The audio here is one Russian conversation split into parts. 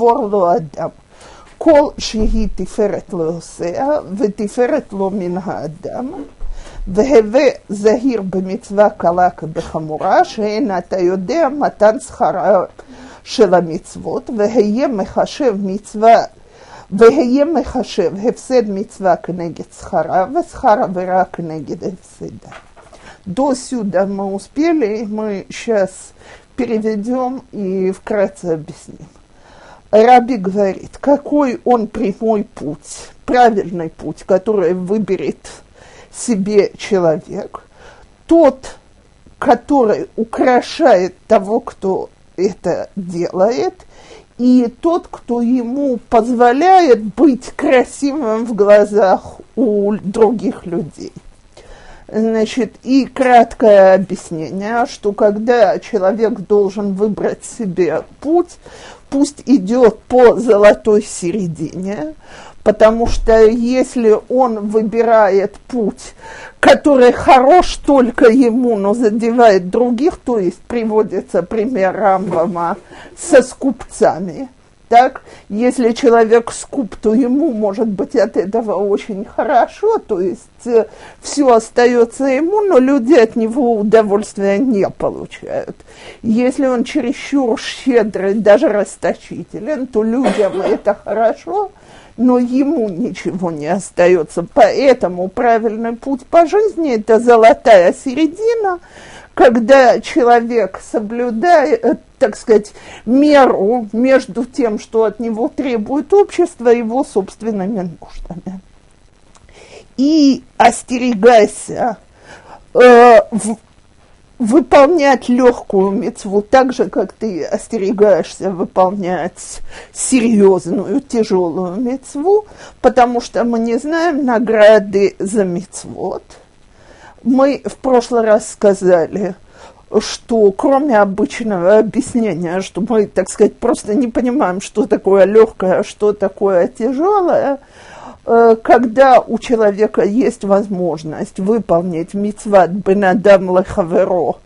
עבור לו אדם. כל שהיא תפארת לא עושה, ותפארת לו מן האדם, והווה זהיר במצווה קלה כבחמורה, שאין אתה יודע מתן שכרה של המצוות, והיה מחשב מצווה, והיה מחשב הפסד מצווה כנגד שכרה, ושכר עבירה כנגד הפסדה. До сюда мы успели, мы сейчас переведем и вкратце объясним. Раби говорит, какой он прямой путь, правильный путь, который выберет себе человек, тот, который украшает того, кто это делает, и тот, кто ему позволяет быть красивым в глазах у других людей. Значит, и краткое объяснение, что когда человек должен выбрать себе путь, пусть идет по золотой середине, потому что если он выбирает путь, который хорош только ему, но задевает других, то есть приводится пример Рамбама со скупцами – так, если человек скуп, то ему может быть от этого очень хорошо, то есть э, все остается ему, но люди от него удовольствия не получают. Если он чересчур щедрый, даже расточителен, то людям это хорошо, но ему ничего не остается. Поэтому правильный путь по жизни – это золотая середина, когда человек соблюдает, э, так сказать, меру между тем, что от него требует общество, и его собственными нуждами. И остерегайся э, в, выполнять легкую мецву так же, как ты остерегаешься выполнять серьезную, тяжелую мецву, потому что мы не знаем награды за мецвод – мы в прошлый раз сказали, что кроме обычного объяснения, что мы, так сказать, просто не понимаем, что такое легкое, а что такое тяжелое, э, когда у человека есть возможность выполнить мицват бенадам лехаверо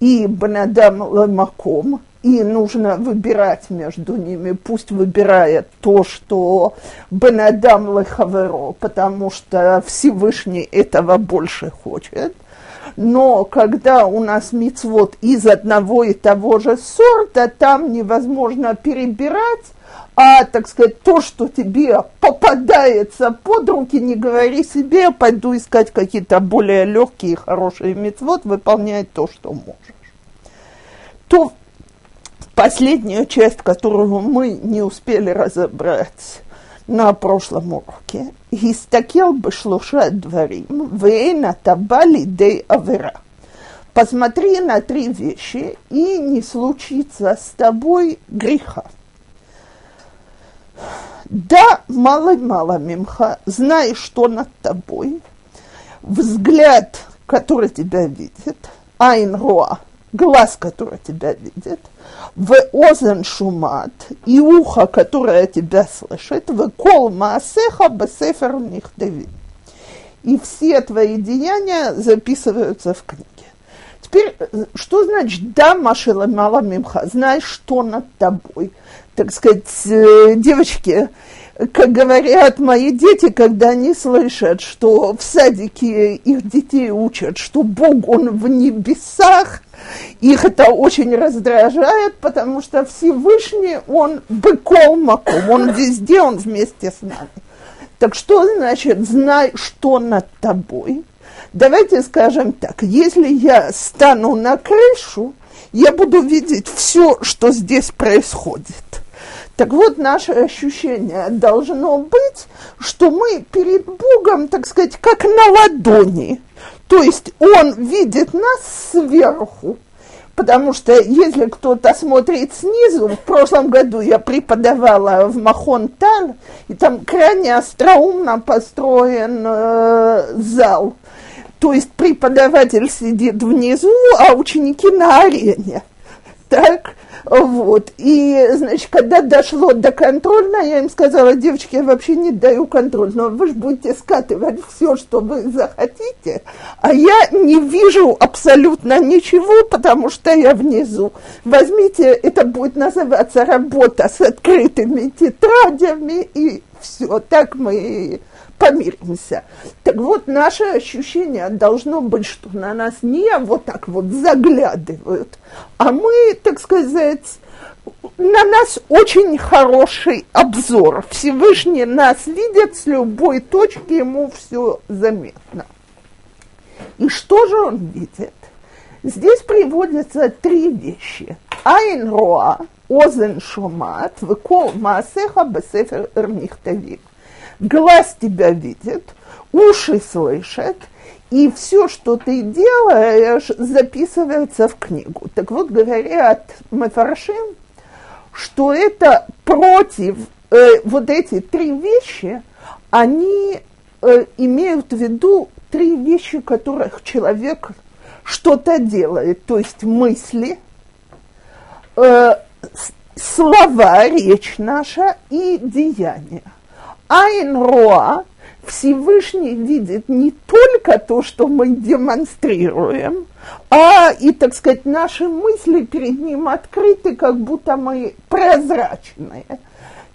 и бенадам лемаком, и нужно выбирать между ними. Пусть выбирает то, что Бенадам Лехаверо, потому что Всевышний этого больше хочет. Но когда у нас мицвод из одного и того же сорта, там невозможно перебирать, а, так сказать, то, что тебе попадается под руки, не говори себе, пойду искать какие-то более легкие и хорошие мецвод, выполняй то, что можешь. То последнюю часть, которую мы не успели разобрать на прошлом уроке. Истакел бы шлуша дворим, вейна табали дей авера. Посмотри на три вещи, и не случится с тобой греха. Да, мало-мало мимха, знай, что над тобой. Взгляд, который тебя видит, айн роа, глаз, который тебя видит, в озен шумат, и ухо, которое тебя слышит, в кол маасеха бесефер нихтеви. И все твои деяния записываются в книге. Теперь, что значит «да, машила мала мимха», знаешь, что над тобой. Так сказать, э, девочки, как говорят мои дети, когда они слышат, что в садике их детей учат, что Бог, Он в небесах, их это очень раздражает, потому что Всевышний, Он быкол маком, Он везде, Он вместе с нами. Так что значит «знай, что над тобой»? Давайте скажем так, если я стану на крышу, я буду видеть все, что здесь происходит – так вот, наше ощущение должно быть, что мы перед Богом, так сказать, как на ладони. То есть Он видит нас сверху. Потому что если кто-то смотрит снизу, в прошлом году я преподавала в Махон Тан, и там крайне остроумно построен э, зал. То есть преподаватель сидит внизу, а ученики на арене. Так, вот. И, значит, когда дошло до контрольного, я им сказала, девочки, я вообще не даю контроль, но вы же будете скатывать все, что вы захотите, а я не вижу абсолютно ничего, потому что я внизу. Возьмите, это будет называться работа с открытыми тетрадями, и все, так мы помиримся. Так вот, наше ощущение должно быть, что на нас не вот так вот заглядывают, а мы, так сказать, на нас очень хороший обзор. Всевышний нас видит с любой точки, ему все заметно. И что же он видит? Здесь приводятся три вещи. Айн роа, озен шомат, векол маасеха бесефер эрнихтавим глаз тебя видит, уши слышат, и все, что ты делаешь, записывается в книгу. Так вот, говорят Мафаршим, что это против э, вот эти три вещи, они э, имеют в виду три вещи, которых человек что-то делает, то есть мысли, э, слова, речь наша и деяния. Айн Роа Всевышний видит не только то, что мы демонстрируем, а и, так сказать, наши мысли перед ним открыты, как будто мы прозрачные.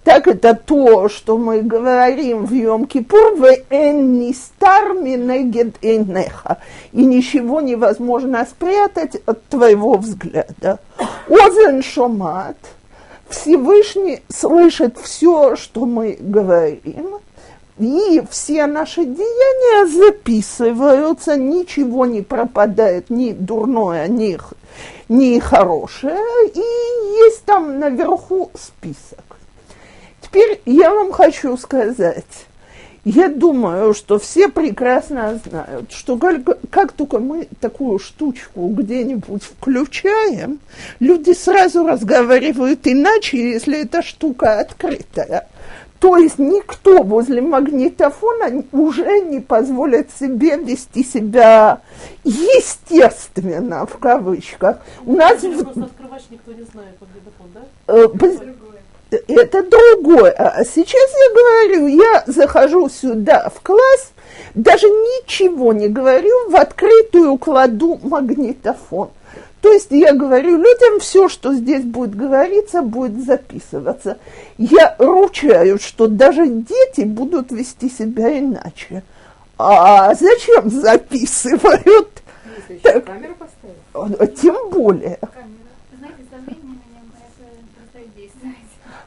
Так это то, что мы говорим в Йом-Кипур, в не стар минегед энеха, и ничего невозможно спрятать от твоего взгляда. Озен шомат – Всевышний слышит все, что мы говорим, и все наши деяния записываются, ничего не пропадает, ни дурное, ни, ни хорошее, и есть там наверху список. Теперь я вам хочу сказать, я думаю, что все прекрасно знают, что как, как только мы такую штучку где-нибудь включаем, люди сразу разговаривают иначе, если эта штука открытая. То есть никто возле магнитофона уже не позволит себе вести себя естественно, в кавычках. У нас... Просто открывать никто не знает магнитофон, да? Это другое. А сейчас я говорю, я захожу сюда в класс, даже ничего не говорю, в открытую кладу магнитофон. То есть я говорю людям, все, что здесь будет говориться, будет записываться. Я ручаю, что даже дети будут вести себя иначе. А зачем записывают? Если так, камеру поставить? Тем более.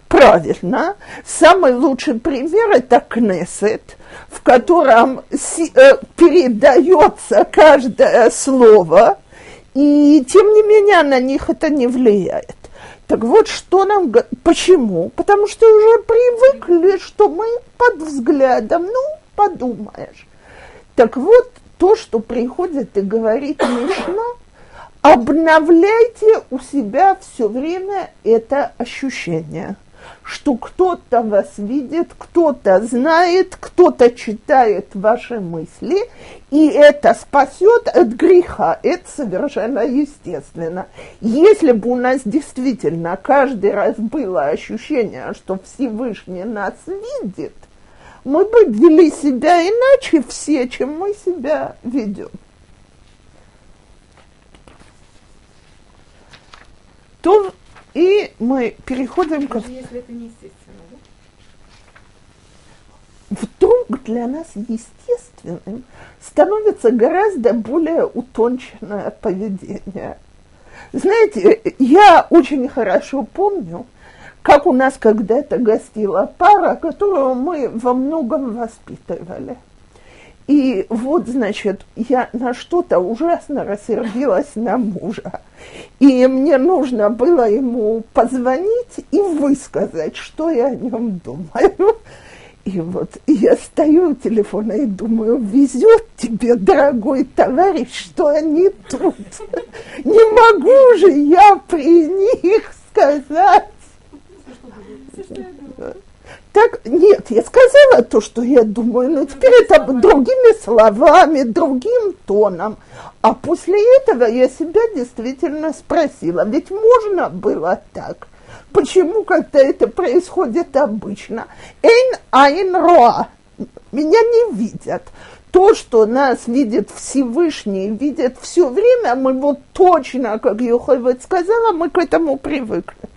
Правильно. Самый лучший пример это Кнессет, в котором э, передается каждое слово, и тем не менее на них это не влияет. Так вот, что нам... Почему? Потому что уже привыкли, что мы под взглядом, ну, подумаешь. Так вот, то, что приходит и говорит Мишна, обновляйте у себя все время это ощущение – что кто-то вас видит, кто-то знает, кто-то читает ваши мысли, и это спасет от греха. Это совершенно естественно. Если бы у нас действительно каждый раз было ощущение, что Всевышний нас видит, мы бы вели себя иначе все, чем мы себя ведем. То и мы переходим Даже к... если это неестественно, да? Вдруг для нас естественным становится гораздо более утонченное поведение. Знаете, я очень хорошо помню, как у нас когда-то гостила пара, которую мы во многом воспитывали – и вот, значит, я на что-то ужасно рассердилась на мужа. И мне нужно было ему позвонить и высказать, что я о нем думаю. И вот я стою у телефона и думаю, везет тебе, дорогой товарищ, что они тут. Не могу же я при них сказать. Так, нет, я сказала то, что я думаю, но теперь это словами. другими словами, другим тоном. А после этого я себя действительно спросила, ведь можно было так. Почему, когда это происходит обычно? Эйн айн роа. Меня не видят. То, что нас видит Всевышний, видит все время, мы вот точно, как Йоховец сказала, мы к этому привыкли.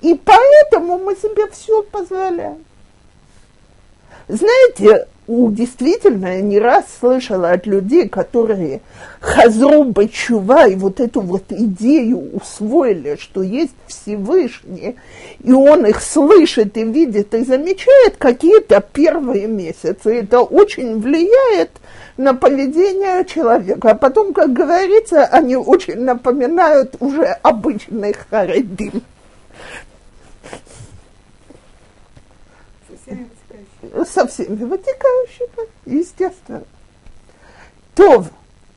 И поэтому мы себе все позволяем. Знаете, действительно, я не раз слышала от людей, которые хазру бачува и вот эту вот идею усвоили, что есть Всевышний, и он их слышит и видит и замечает какие-то первые месяцы. Это очень влияет на поведение человека. А потом, как говорится, они очень напоминают уже обычных харидим. Со всеми вытекающими. Со всеми вытекающими, естественно. То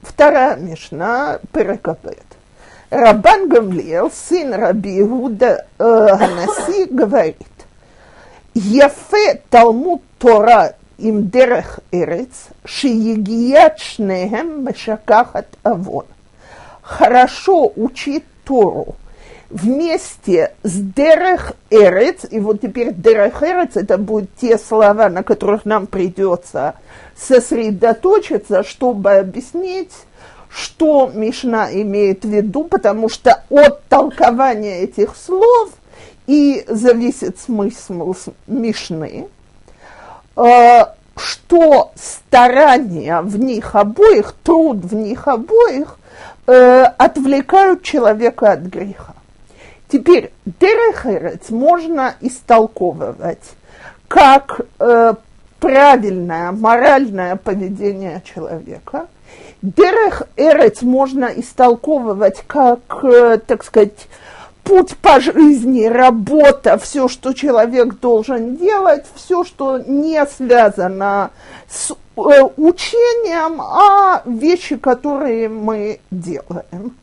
вторая Мишна Перекапет. Рабан Гамлиел, сын Раби Иуда э, говорит, Яфе Талмуд Тора им дерех эрец, шиегият шнеем мешакахат авон. Хорошо учить Тору вместе с дерех эрец, и вот теперь дерех эрец, это будут те слова, на которых нам придется сосредоточиться, чтобы объяснить, что Мишна имеет в виду, потому что от толкования этих слов и зависит смысл Мишны, э, что старания в них обоих, труд в них обоих э, отвлекают человека от греха. Теперь дерехерец можно истолковывать как э, правильное моральное поведение человека. Дерех эрец можно истолковывать как, э, так сказать, путь по жизни, работа, все, что человек должен делать, все, что не связано с э, учением, а вещи, которые мы делаем.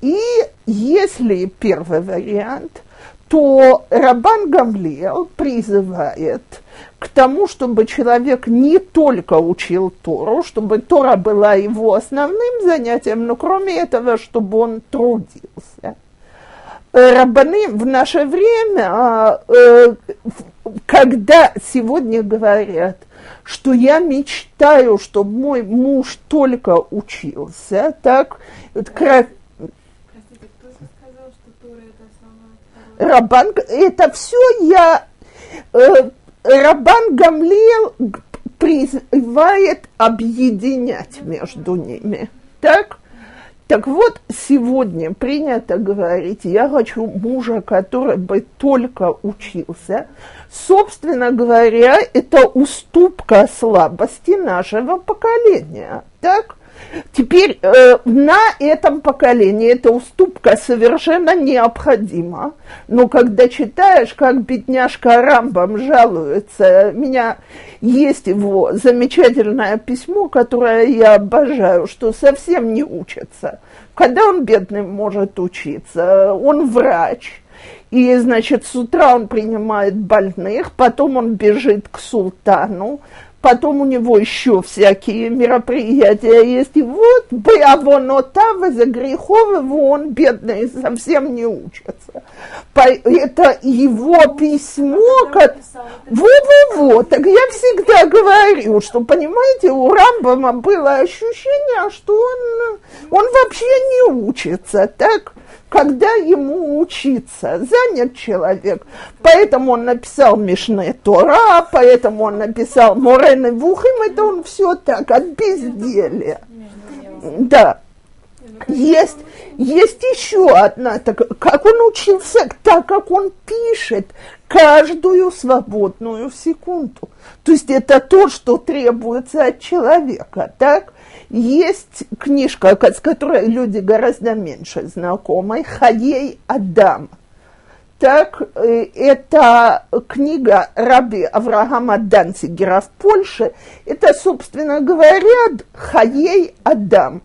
И если первый вариант, то Рабан Гамлиел призывает к тому, чтобы человек не только учил Тору, чтобы Тора была его основным занятием, но кроме этого, чтобы он трудился. Э, Рабаны в наше время, э, в- когда сегодня говорят, что я мечтаю, чтобы мой муж только учился, так, вот кра- Простите, кто же сказал, что Тора это основное второе? Рабан, это все я, э, Рабан Гамлиел призывает объединять между ними. Так? Так вот, сегодня принято говорить, я хочу мужа, который бы только учился. Собственно говоря, это уступка слабости нашего поколения. Так? Теперь э, на этом поколении эта уступка совершенно необходима. Но когда читаешь, как бедняжка Рамбам жалуется, у меня есть его замечательное письмо, которое я обожаю, что совсем не учится. Когда он бедный может учиться? Он врач. И, значит, с утра он принимает больных, потом он бежит к султану, потом у него еще всякие мероприятия есть. И вот Беавонота за грехов его он бедный совсем не учится. Это его письмо, как... Во-во-во, так я всегда говорю, что, понимаете, у Рамбама было ощущение, что он, он вообще не учится, так, когда ему учиться, занят человек. Поэтому он написал Мишне Тора, поэтому он написал Морены Вухим, это он все так, от безделия. Да. Есть, есть еще одна, так, как он учился, так как он пишет каждую свободную секунду. То есть это то, что требуется от человека, так? Есть книжка, с которой люди гораздо меньше знакомы, «Хаей Адам». Так, э, это книга раби Авраама Данцигера в Польше. Это, собственно говоря, Хаей Адам.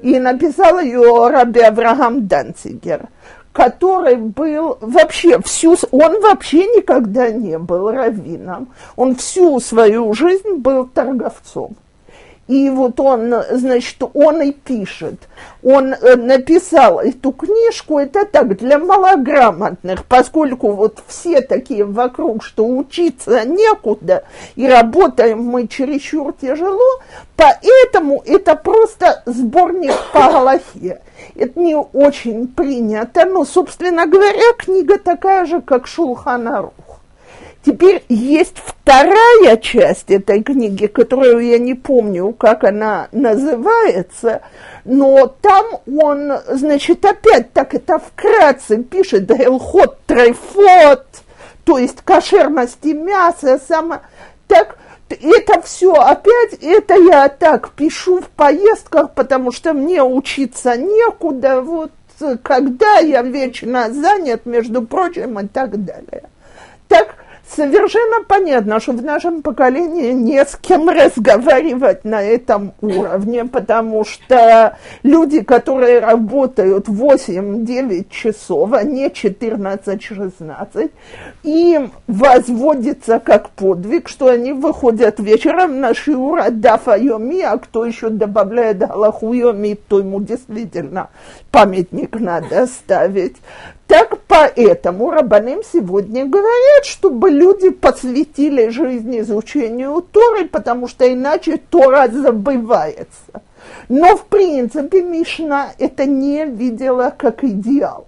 И написал ее раби Авраам Данцигер. который был вообще всю, он вообще никогда не был раввином, он всю свою жизнь был торговцом. И вот он, значит, он и пишет. Он э, написал эту книжку, это так, для малограмотных, поскольку вот все такие вокруг, что учиться некуда, и работаем мы чересчур тяжело, поэтому это просто сборник по Галахе. Это не очень принято, но, собственно говоря, книга такая же, как Шулханарух. Теперь есть вторая часть этой книги, которую я не помню, как она называется, но там он, значит, опять так это вкратце пишет Элхот Трейфот, то есть кошерности мяса, само, так это все опять, это я так пишу в поездках, потому что мне учиться некуда, вот когда я вечно занят, между прочим, и так далее. Так, совершенно понятно, что в нашем поколении не с кем разговаривать на этом уровне, потому что люди, которые работают 8-9 часов, а не 14-16, им возводится как подвиг, что они выходят вечером на шиура дафа йоми, а кто еще добавляет галаху йоми, то ему действительно памятник надо ставить. Так поэтому Рабаним сегодня говорят, чтобы люди посвятили жизнь изучению Торы, потому что иначе Тора забывается. Но в принципе Мишна это не видела как идеал.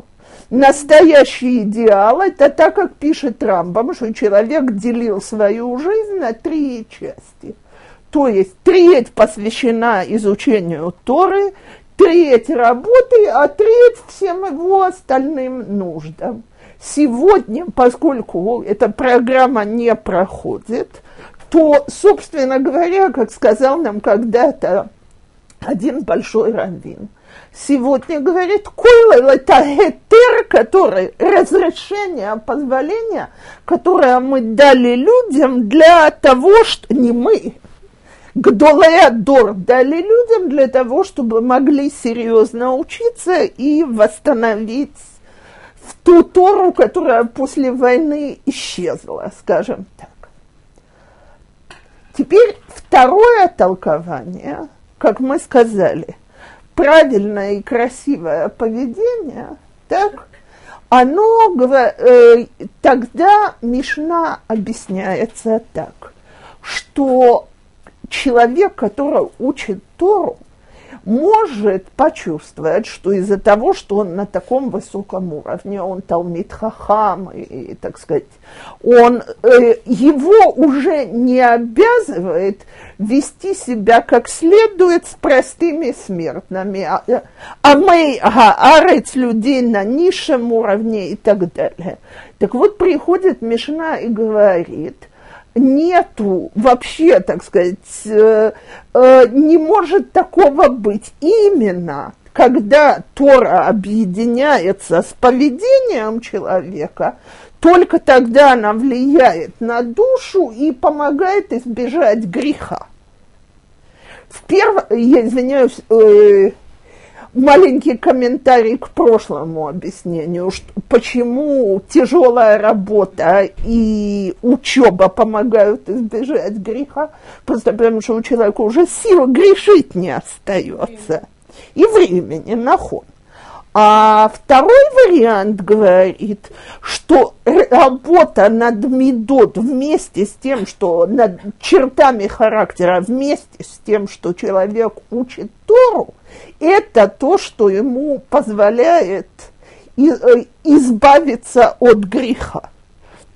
Настоящий идеал – это так, как пишет Рамбам, что человек делил свою жизнь на три части. То есть треть посвящена изучению Торы, треть работы, а треть всем его остальным нуждам. Сегодня, поскольку эта программа не проходит, то, собственно говоря, как сказал нам когда-то один большой раввин, сегодня говорит, койл это гетер, который, разрешение, позволение, которое мы дали людям для того, что не мы, Гдолеадор дали людям для того, чтобы могли серьезно учиться и восстановить в ту Тору, которая после войны исчезла, скажем так. Теперь второе толкование, как мы сказали, правильное и красивое поведение, так, оно э, тогда Мишна объясняется так, что человек, который учит Тору, может почувствовать, что из-за того, что он на таком высоком уровне, он Талмит Хахам, и, и так сказать, он, э, его уже не обязывает вести себя как следует с простыми смертными, а, э, а мы, арец людей на низшем уровне и так далее. Так вот, приходит Мишна и говорит – нету вообще, так сказать, э, э, не может такого быть. Именно когда Тора объединяется с поведением человека, только тогда она влияет на душу и помогает избежать греха. В перв... Я извиняюсь, э, маленький комментарий к прошлому объяснению, что, почему тяжелая работа и учеба помогают избежать греха, просто потому что у человека уже сил грешить не остается. И времени нахон. А второй вариант говорит, что работа над медот вместе с тем, что над чертами характера, вместе с тем, что человек учит Тору, это то, что ему позволяет э, избавиться от греха.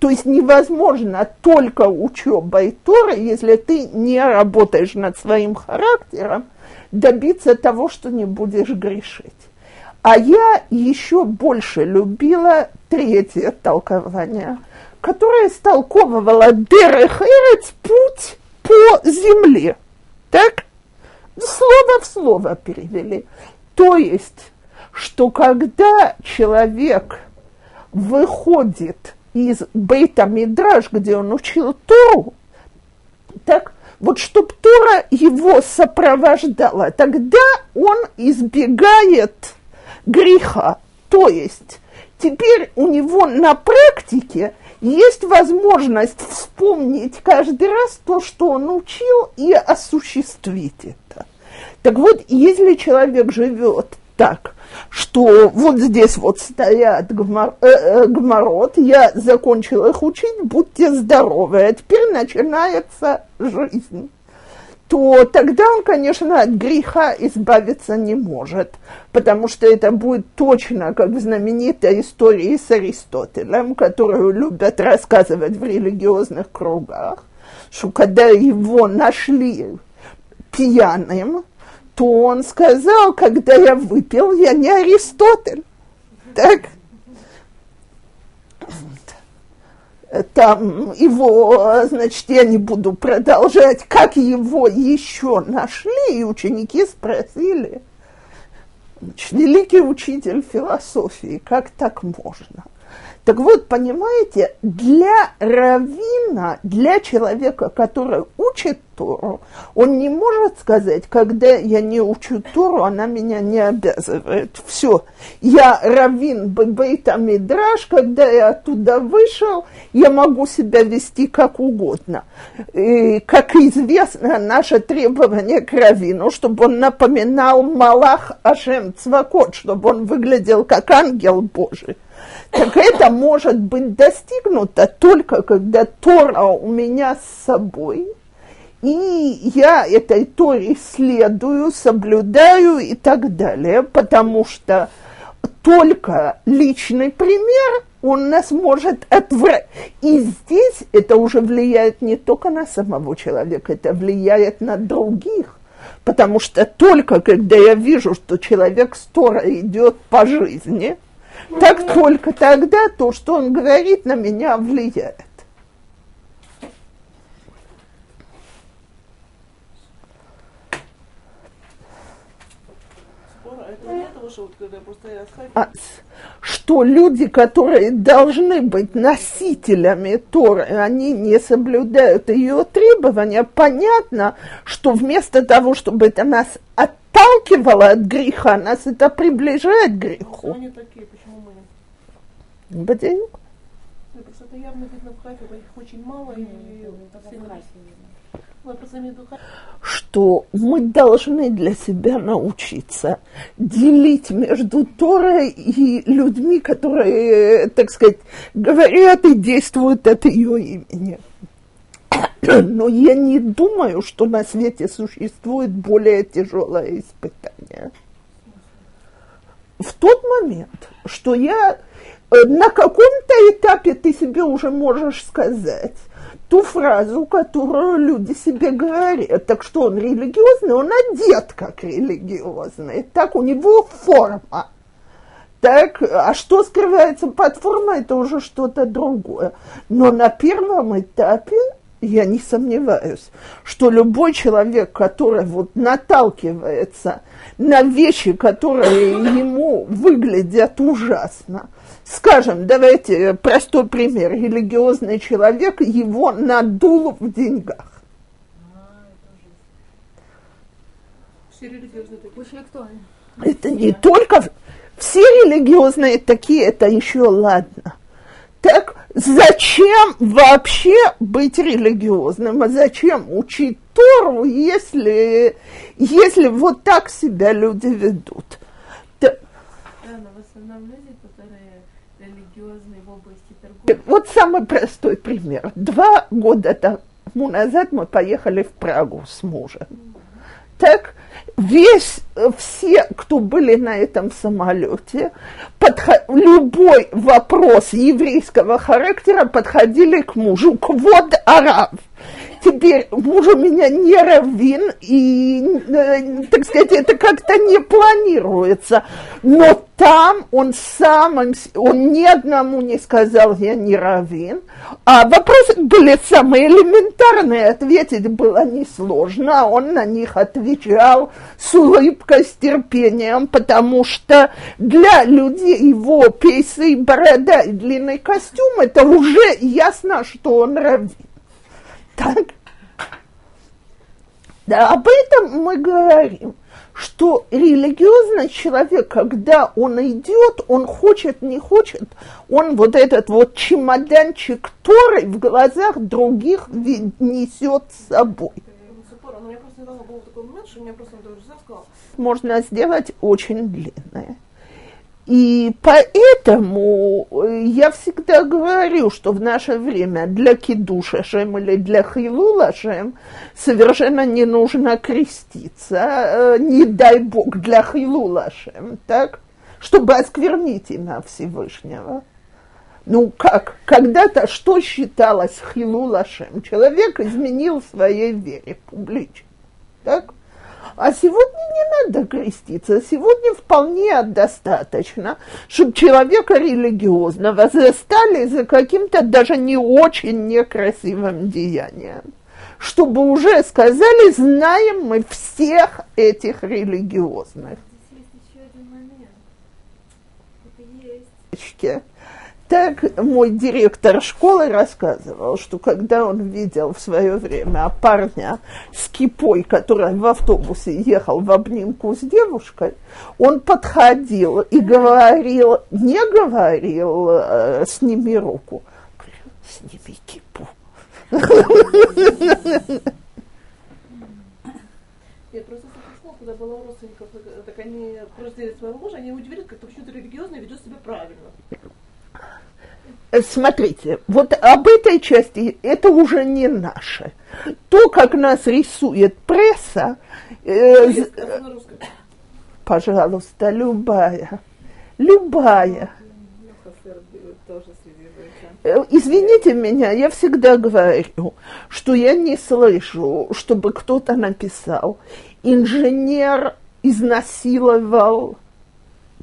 То есть невозможно только учебой Торы, если ты не работаешь над своим характером, добиться того, что не будешь грешить. А я еще больше любила третье толкование, которое истолковывало Дерех Эрец путь по земле. Так? Слово в слово перевели. То есть, что когда человек выходит из Бейта Мидраш, где он учил Тору, так вот чтобы Тора его сопровождала, тогда он избегает греха. То есть теперь у него на практике есть возможность вспомнить каждый раз то, что он учил, и осуществить это. Так вот, если человек живет так, что вот здесь вот стоят гмор, э, э, гморот, я закончил их учить, будьте здоровы, а теперь начинается жизнь то тогда он, конечно, от греха избавиться не может, потому что это будет точно как в знаменитой истории с Аристотелем, которую любят рассказывать в религиозных кругах, что когда его нашли пьяным, то он сказал, когда я выпил, я не Аристотель. Так? Там его, значит, я не буду продолжать, как его еще нашли, и ученики спросили, значит, великий учитель философии, как так можно? Так вот, понимаете, для равина, для человека, который учит Тору, он не может сказать, когда я не учу Тору, она меня не обязывает. Все, я равин Бейта Мидраш, когда я оттуда вышел, я могу себя вести как угодно. И, как известно, наше требование к равину, чтобы он напоминал Малах Ашем Цвакот, чтобы он выглядел как ангел Божий так это может быть достигнуто только когда Тора у меня с собой, и я этой Торе следую, соблюдаю и так далее, потому что только личный пример он нас может отвратить. И здесь это уже влияет не только на самого человека, это влияет на других. Потому что только когда я вижу, что человек с Торой идет по жизни, так только тогда то, что он говорит, на меня влияет. А, что люди, которые должны быть носителями Торы, они не соблюдают ее требования, понятно, что вместо того, чтобы это нас отталкивало от греха, нас это приближает к греху. Они такие, בדיוק. זה פשוט явно видно в хафе, их очень мало, и что мы должны для себя научиться делить между Торой и людьми, которые, так сказать, говорят и действуют от ее имени. Но я не думаю, что на свете существует более тяжелое испытание. В тот момент, что я Э, на каком-то этапе ты себе уже можешь сказать ту фразу, которую люди себе говорят. Так что он религиозный, он одет как религиозный. Так у него форма. Так, а что скрывается под формой, это уже что-то другое. Но на первом этапе я не сомневаюсь, что любой человек, который вот наталкивается на вещи, которые ему выглядят ужасно, Скажем, давайте простой пример. Религиозный человек, его надул в деньгах. Это не только... Все религиозные такие, это еще ладно. Так зачем вообще быть религиозным? А зачем учить Тору, если, если вот так себя люди ведут? Да, но в основном люди вот самый простой пример. Два года тому назад мы поехали в Прагу с мужем. Так, весь, все, кто были на этом самолете, подход, любой вопрос еврейского характера подходили к мужу. Квод араб теперь муж у меня не раввин, и, э, так сказать, это как-то не планируется. Но там он сам, он ни одному не сказал, я не раввин. А вопросы были самые элементарные, ответить было несложно. А он на них отвечал с улыбкой, с терпением, потому что для людей его пейсы, борода и длинный костюм, это уже ясно, что он раввин. Так? Да, об этом мы говорим, что религиозный человек, когда он идет, он хочет, не хочет, он вот этот вот чемоданчик Торы в глазах других несет с собой. Можно сделать очень длинное. И поэтому э, я всегда говорю, что в наше время для кидуша шем или для хилула шем совершенно не нужно креститься, э, не дай бог для хилула шем, так, чтобы осквернить имя Всевышнего. Ну как, когда-то что считалось хилулашем? Человек изменил своей вере публично, так? А сегодня не надо креститься, сегодня вполне достаточно, чтобы человека религиозного застали за каким-то даже не очень некрасивым деянием. Чтобы уже сказали, знаем мы всех этих религиозных. Здесь есть еще один момент. Это есть. Так мой директор школы рассказывал, что когда он видел в свое время парня с кипой, который в автобусе ехал в обнимку с девушкой, он подходил и говорил, не говорил, э, сними руку, сними кипу. Я просто когда была у родственников, так они рождения своего мужа, они удивились, как почему-то религиозно ведет себя правильно. Э, смотрите, вот об этой части это уже не наше. То, как нас рисует пресса, э, пожалуйста, любая, любая. Э, извините меня, я всегда говорю, что я не слышу, чтобы кто-то написал, инженер изнасиловал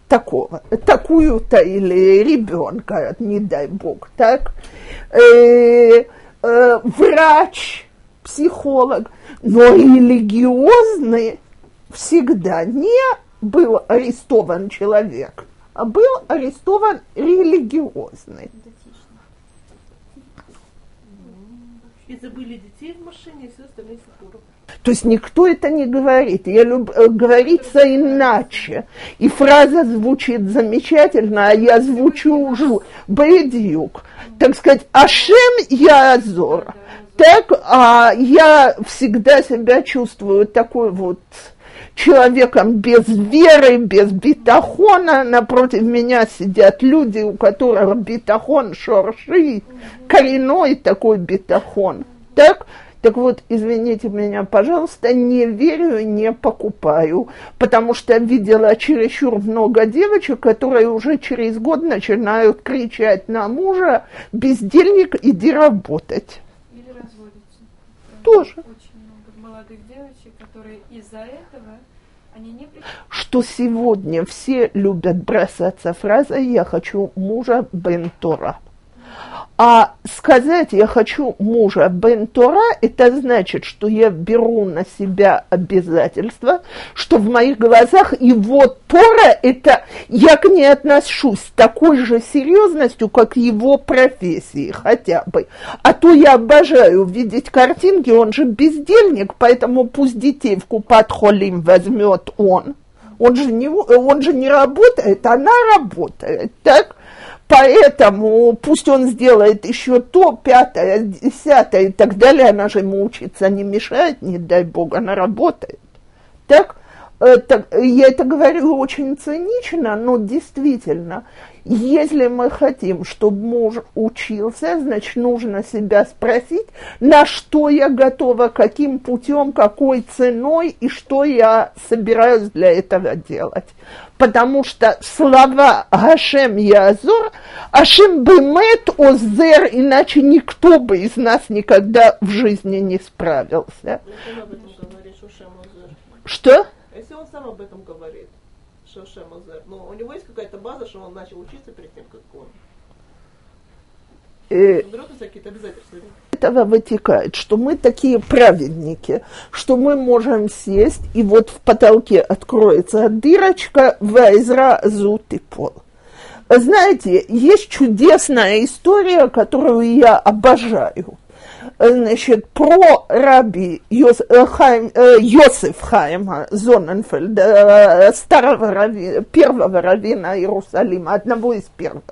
такого, такую-то или ребенка, не дай бог, так, э, э, врач, психолог, но религиозный всегда не был арестован человек, а был арестован религиозный. И забыли детей в машине, и все остальные фигуры. То есть никто это не говорит. Я люб... Э, говорится иначе. И фраза звучит замечательно, а я звучу жу. Бедюк. Так сказать, Ашем я Азор. Так, а я всегда себя чувствую такой вот человеком без веры, без битахона. Напротив меня сидят люди, у которых битахон шорши, коренной такой битахон. Так, так вот, извините меня, пожалуйста, не верю, не покупаю, потому что видела чересчур много девочек, которые уже через год начинают кричать на мужа, бездельник, иди работать. Или разводятся. Тоже. Очень много молодых девочек, которые из-за этого не Что сегодня все любят бросаться фразой «я хочу мужа Бентора». А сказать «я хочу мужа Бентора» это значит, что я беру на себя обязательство, что в моих глазах его Тора – это я к ней отношусь с такой же серьезностью, как его профессии хотя бы. А то я обожаю видеть картинки, он же бездельник, поэтому пусть детей в Купат Холим возьмет он. Он же, не, он же не работает, она работает, так? Поэтому пусть он сделает еще то, пятое, десятое и так далее, она же ему учиться не мешает, не дай бог, она работает. Так, это, я это говорю очень цинично, но действительно, если мы хотим, чтобы муж учился, значит, нужно себя спросить, на что я готова, каким путем, какой ценой и что я собираюсь для этого делать. Потому что слова Гашем Язор, Ашем Бемет Озер, иначе никто бы из нас никогда в жизни не справился. Озер. Что? Если он сам об этом говорит, Шошем Озер, но у него есть какая-то база, что он начал учиться перед тем, как он. Э, Он берет какие-то обязательства. Этого вытекает, что мы такие праведники, что мы можем сесть, и вот в потолке откроется дырочка «Вайзра зутый пол». Знаете, есть чудесная история, которую я обожаю. значит, про раби Йос, э, Хайм, э, Йосиф Хайма Зоненфельда, э, старого рави, первого раввина Иерусалима, одного из первых.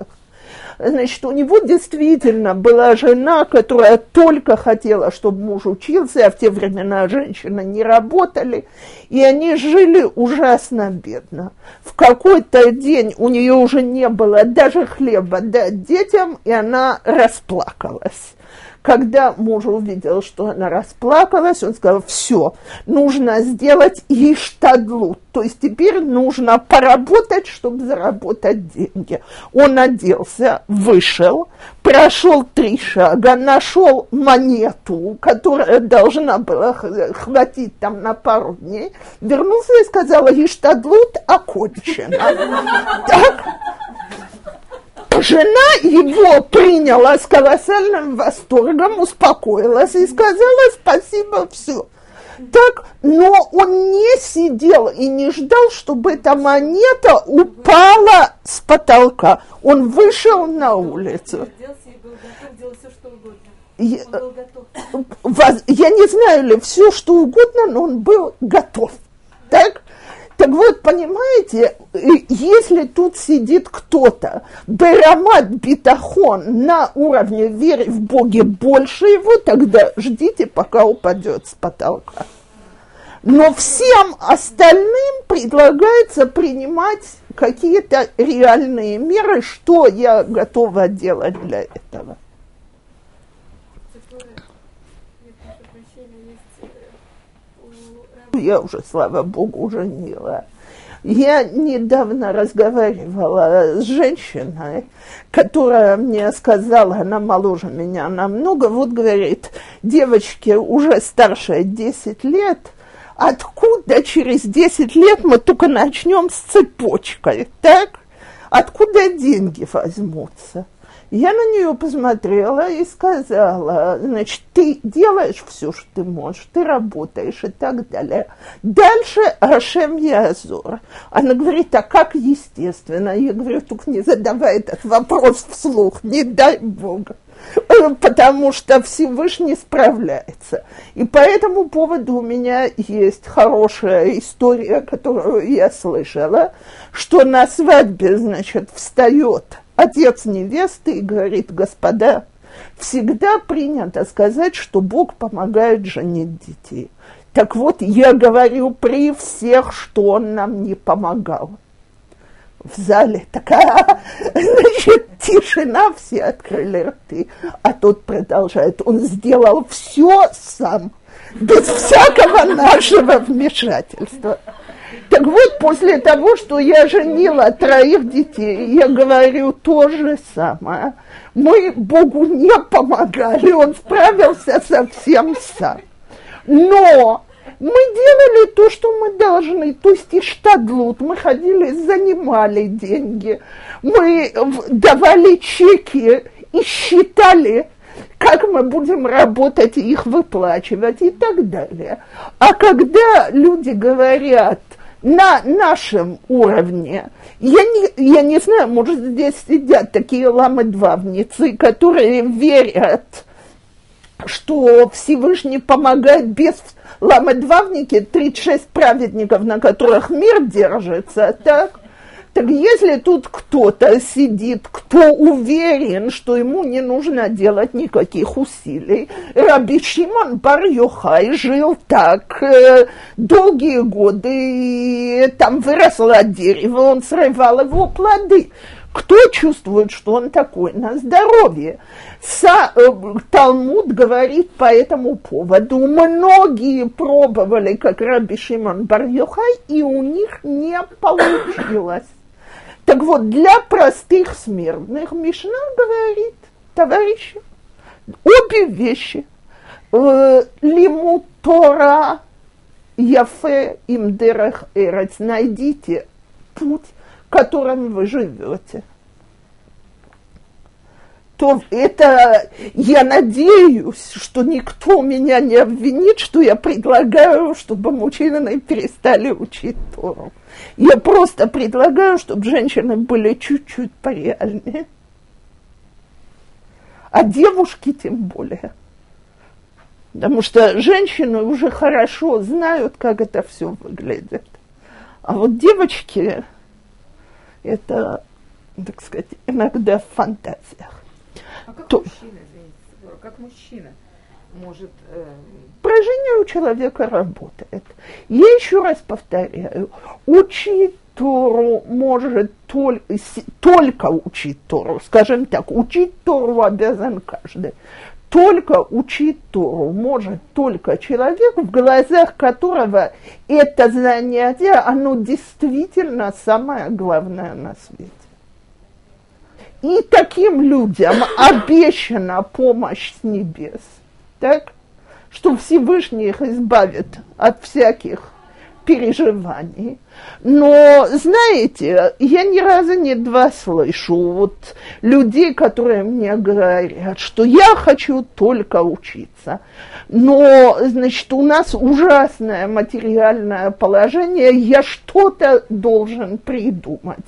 Значит, у него действительно была жена, которая только хотела, чтобы муж учился, а в те времена женщины не работали, и они жили ужасно бедно. В какой-то день у нее уже не было даже хлеба дать детям, и она расплакалась. Когда муж увидел, что она расплакалась, он сказал, все, нужно сделать иштадлут, то есть теперь нужно поработать, чтобы заработать деньги. Он оделся, вышел, прошел три шага, нашел монету, которая должна была хватить там на пару дней, вернулся и сказал, иштадлут окончено. Так? Жена его приняла с колоссальным восторгом, успокоилась и сказала спасибо, все. Так, но он не сидел и не ждал, чтобы эта монета упала с потолка. Он вышел на улицу. Я, я не знаю ли все, что угодно, но он был готов. Так? Так вот, понимаете, если тут сидит кто-то, Берамат Битахон на уровне веры в Боге больше его, тогда ждите, пока упадет с потолка. Но всем остальным предлагается принимать какие-то реальные меры, что я готова делать для этого. Я уже, слава богу, женила. Я недавно разговаривала с женщиной, которая мне сказала, она моложе меня намного, вот говорит, девочке уже старше 10 лет, откуда через 10 лет мы только начнем с цепочкой, так? Откуда деньги возьмутся? Я на нее посмотрела и сказала, значит, ты делаешь все, что ты можешь, ты работаешь и так далее. Дальше Ашем Язор. Она говорит, а как естественно? Я говорю, только не задавай этот вопрос вслух, не дай Бог потому что Всевышний справляется. И по этому поводу у меня есть хорошая история, которую я слышала, что на свадьбе, значит, встает отец невесты и говорит, господа, всегда принято сказать, что Бог помогает женить детей. Так вот, я говорю при всех, что он нам не помогал. В зале такая, значит, тишина, все открыли рты, а тот продолжает. Он сделал все сам, без всякого нашего вмешательства. Так вот, после того, что я женила троих детей, я говорю то же самое. Мы Богу не помогали, Он справился совсем сам. Но мы делали то, что мы должны, то есть и штадлут, мы ходили, занимали деньги, мы давали чеки и считали, как мы будем работать и их выплачивать и так далее. А когда люди говорят – на нашем уровне. Я не, я не знаю, может, здесь сидят такие ламы-двавницы, которые верят, что Всевышний помогает без ламы-двавники, 36 праведников, на которых мир держится, так? Так если тут кто-то сидит, кто уверен, что ему не нужно делать никаких усилий, Раби Шимон Бар Йохай жил так э, долгие годы, и там выросло дерево, он срывал его плоды. Кто чувствует, что он такой на здоровье? Са, э, Талмуд говорит по этому поводу. Многие пробовали, как Раби Шимон Бар Йохай, и у них не получилось. Так вот, для простых смертных Мишна говорит, товарищи, обе вещи, э, лиму Тора, Яфе им дерах эрец, найдите путь, которым вы живете. То это, я надеюсь, что никто меня не обвинит, что я предлагаю, чтобы мужчины перестали учить Тору. Я просто предлагаю, чтобы женщины были чуть-чуть пореальнее. А девушки тем более. Потому что женщины уже хорошо знают, как это все выглядит. А вот девочки, это, так сказать, иногда в фантазиях. А как То- мужчина, извините, как мужчина может... э, Поражение у человека работает. Я еще раз повторяю, учить Тору может только, только учить Тору, скажем так, учить Тору обязан каждый. Только учить Тору может только человек, в глазах которого это занятие, оно действительно самое главное на свете. И таким людям обещана помощь с небес, так, что Всевышний их избавит от всяких переживаний. Но, знаете, я ни разу не два слышу вот людей, которые мне говорят, что я хочу только учиться. Но, значит, у нас ужасное материальное положение, я что-то должен придумать.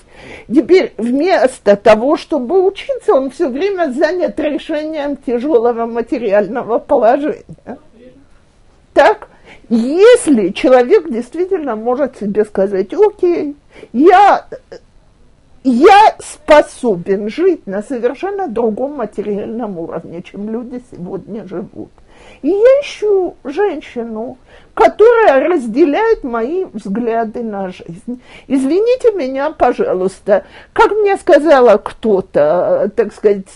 Теперь вместо того, чтобы учиться, он все время занят решением тяжелого материального положения. Так? Если человек действительно может себе сказать, окей, я, я способен жить на совершенно другом материальном уровне, чем люди сегодня живут. И я ищу женщину, которая разделяет мои взгляды на жизнь. Извините меня, пожалуйста, как мне сказала кто-то, так сказать,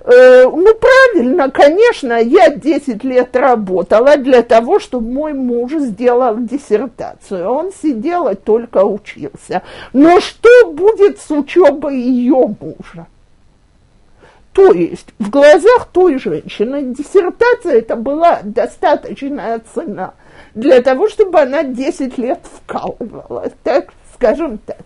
э, ну правильно, конечно, я 10 лет работала для того, чтобы мой муж сделал диссертацию. Он сидел и только учился. Но что будет с учебой ее мужа? То есть в глазах той женщины диссертация это была достаточная цена для того, чтобы она 10 лет вкалывала, так скажем так.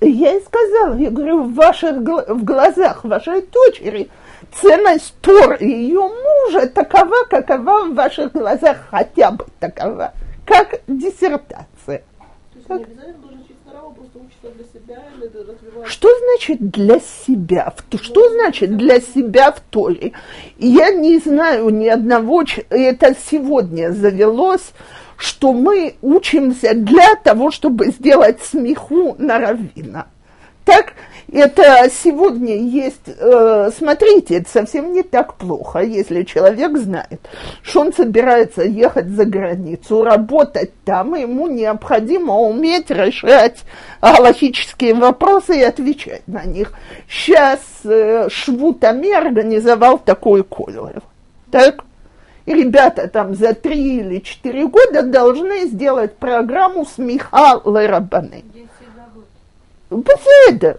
Я ей сказала, я говорю, в, ваших, в глазах вашей дочери ценность Тора и ее мужа такова, какова в ваших глазах хотя бы такова, как диссертация. То есть не обязательно должен учиться на раву, просто учиться для. Что значит для себя? Что значит для себя в Торе? Я не знаю ни одного, это сегодня завелось, что мы учимся для того, чтобы сделать смеху на раввина. Так, это сегодня есть, э, смотрите, это совсем не так плохо, если человек знает, что он собирается ехать за границу, работать там, ему необходимо уметь решать галактические вопросы и отвечать на них. Сейчас э, Швутами организовал такой колледж. Так? И ребята там за три или четыре года должны сделать программу смеха Лерабаны. Беседа.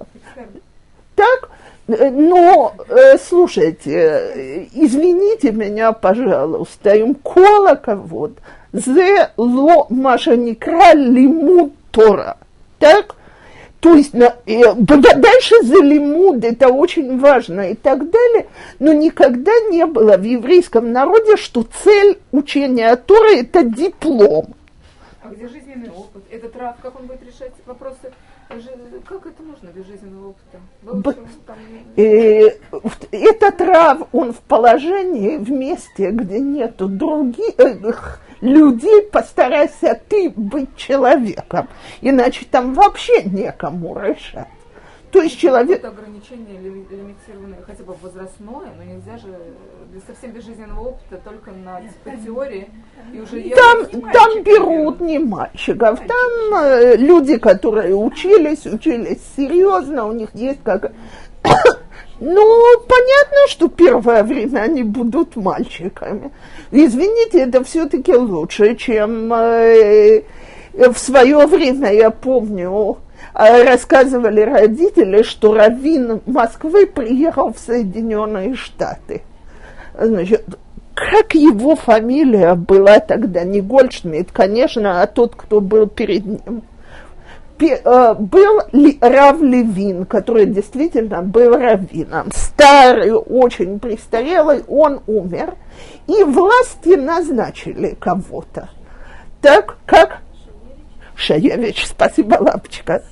Так? Э, Но, э, слушайте, извините меня, пожалуйста, им кола кого зе ло машаникра лимуд Тора. Так? То есть на, э, дальше за лимуд, это очень важно и так далее, но никогда не было в еврейском народе, что цель учения Торы – это диплом. А где жизненный опыт? Этот рав, как он будет решать вопросы? Как это можно без жизненного опыта? Выучил, там, Э, этот рав, он в положении в месте, где нету других людей, постарайся ты быть человеком, иначе там вообще некому решать. То есть человек... Какое-то ограничение лими- лимитированное, хотя бы возрастное, но нельзя же совсем без жизненного опыта, только на типа, теории. И уже Там, не там мальчика берут не мальчиков, там э, люди, которые учились, учились серьезно, у них есть как... Ну, понятно, что первое время они будут мальчиками. Извините, это все-таки лучше, чем э, в свое время, я помню, рассказывали родители, что раввин Москвы приехал в Соединенные Штаты. Значит, как его фамилия была тогда, не Гольдшмидт, конечно, а тот, кто был перед ним. Э, был ли, Рав Левин, который действительно был раввином, старый, очень престарелый, он умер, и власти назначили кого-то. Так, как? Шаевич, спасибо, лапочка.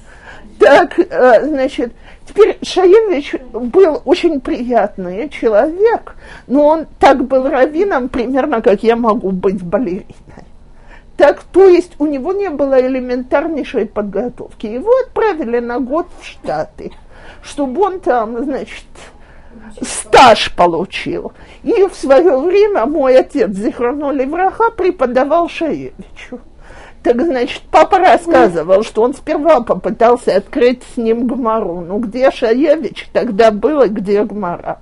Так, э, значит, теперь Шаевич был очень приятный человек, но он так был раввином, примерно как я могу быть балериной. Так, то есть у него не было элементарнейшей подготовки. Его отправили на год в Штаты, чтобы он там, значит, стаж получил. И в свое время мой отец Зихрону Левраха преподавал Шаевичу. Так, значит, папа рассказывал, что он сперва попытался открыть с ним Гмару. Ну, где Шаевич тогда был и где Гмара?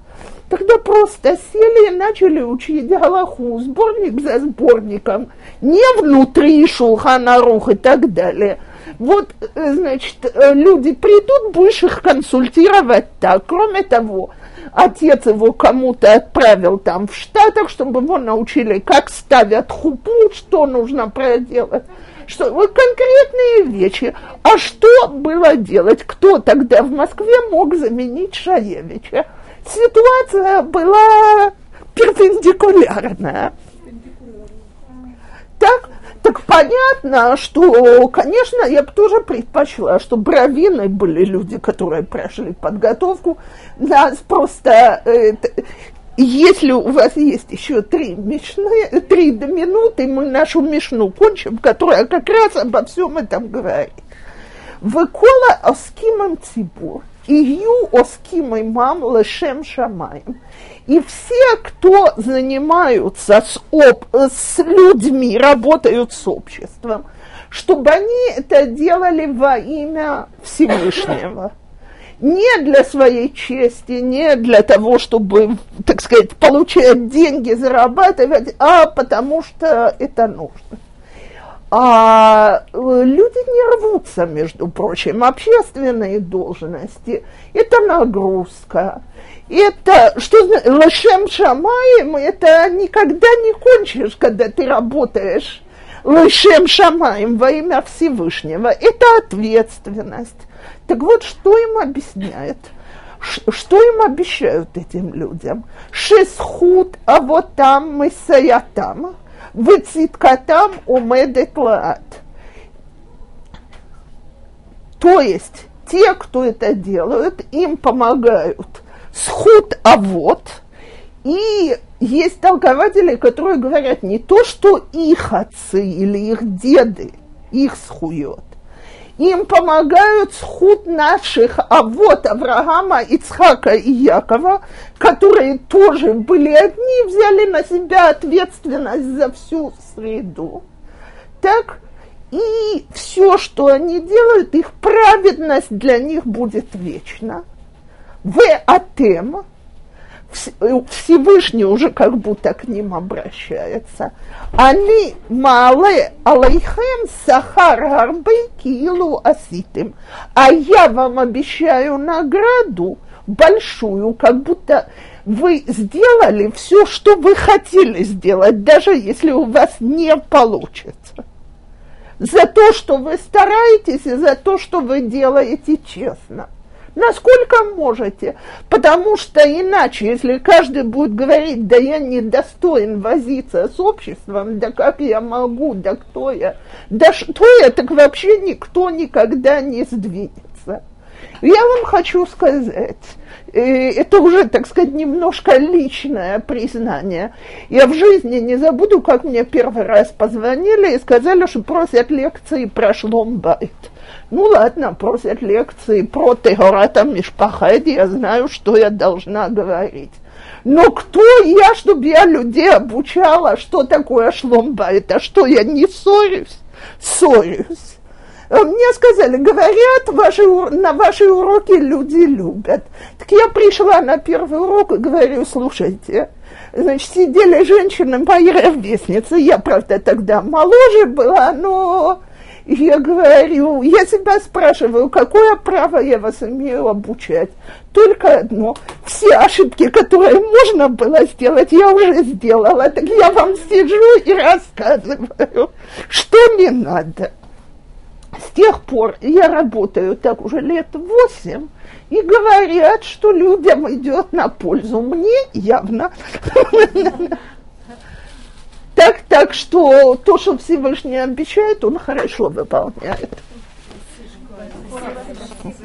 Тогда просто сели и начали учить Галаху, сборник за сборником, не внутри Шулханарух и так далее. Вот, э, значит, э, люди придут, будешь их консультировать так. Кроме того, отец его кому-то отправил там в Штатах, чтобы его научили, как ставят хупу, что нужно проделать что вот конкретные вещи. А что было делать? Кто тогда в Москве мог заменить Шаевича? Ситуация была перпендикулярная. Так, так понятно, что, конечно, я бы тоже предпочла, что бравины были люди, которые прошли подготовку. Нас просто э, если у вас есть еще три, мишны, три до минуты, мы нашу мишну кончим, которая как раз обо всем этом говорит. Выкола оскимом цибур, ию оскимой мам лешем шамаем. И все, кто занимаются с, об, с людьми, работают с обществом, чтобы они это делали во имя Всевышнего не для своей чести, не для того, чтобы, так сказать, получать деньги, зарабатывать, а потому что это нужно. А э, люди не рвутся, между прочим, общественные должности. Это нагрузка. Это, что лошем шамаем, это никогда не кончишь, когда ты работаешь лошем шамаем во имя Всевышнего. Это ответственность. Так вот, что им объясняет? Что им обещают этим людям? Шесхут, а вот там мы саятам, выциткатам умедет лаат. То есть те, кто это делают, им помогают схуд, а вот. И есть толкователи, которые говорят не то, что их отцы или их деды их схует, им помогают схуд наших, а вот Авраама, Ицхака и Якова, которые тоже были одни, взяли на себя ответственность за всю среду. Так, и все, что они делают, их праведность для них будет вечна. В атем, Всевышний уже как будто к ним обращается. Они мале алейхем сахар гарбы килу аситим. А я вам обещаю награду большую, как будто вы сделали все, что вы хотели сделать, даже если у вас не получится. За то, что вы стараетесь, и за то, что вы делаете честно насколько можете, потому что иначе, если каждый будет говорить, да я не достоин возиться с обществом, да как я могу, да кто я, да что я, так вообще никто никогда не сдвинется. Я вам хочу сказать, это уже, так сказать, немножко личное признание. Я в жизни не забуду, как мне первый раз позвонили и сказали, что просят лекции про шломбайт. Ну ладно, просят лекции про Тегората Мишпахед, я знаю, что я должна говорить. Но кто я, чтобы я людей обучала, что такое шломбайт, а что я не ссорюсь? Ссорюсь. А мне сказали, говорят, ваши, на ваши уроки люди любят. Так я пришла на первый урок и говорю, слушайте, значит, сидели женщины, мои ровесницы, я, правда, тогда моложе была, но я говорю, я себя спрашиваю, какое право я вас имею обучать? Только одно. Все ошибки, которые можно было сделать, я уже сделала. Так я вам сижу и рассказываю, что не надо. С тех пор я работаю так уже лет восемь, и говорят, что людям идет на пользу. Мне явно. Так, так что то, что Всевышний обещает, он хорошо выполняет. Спасибо.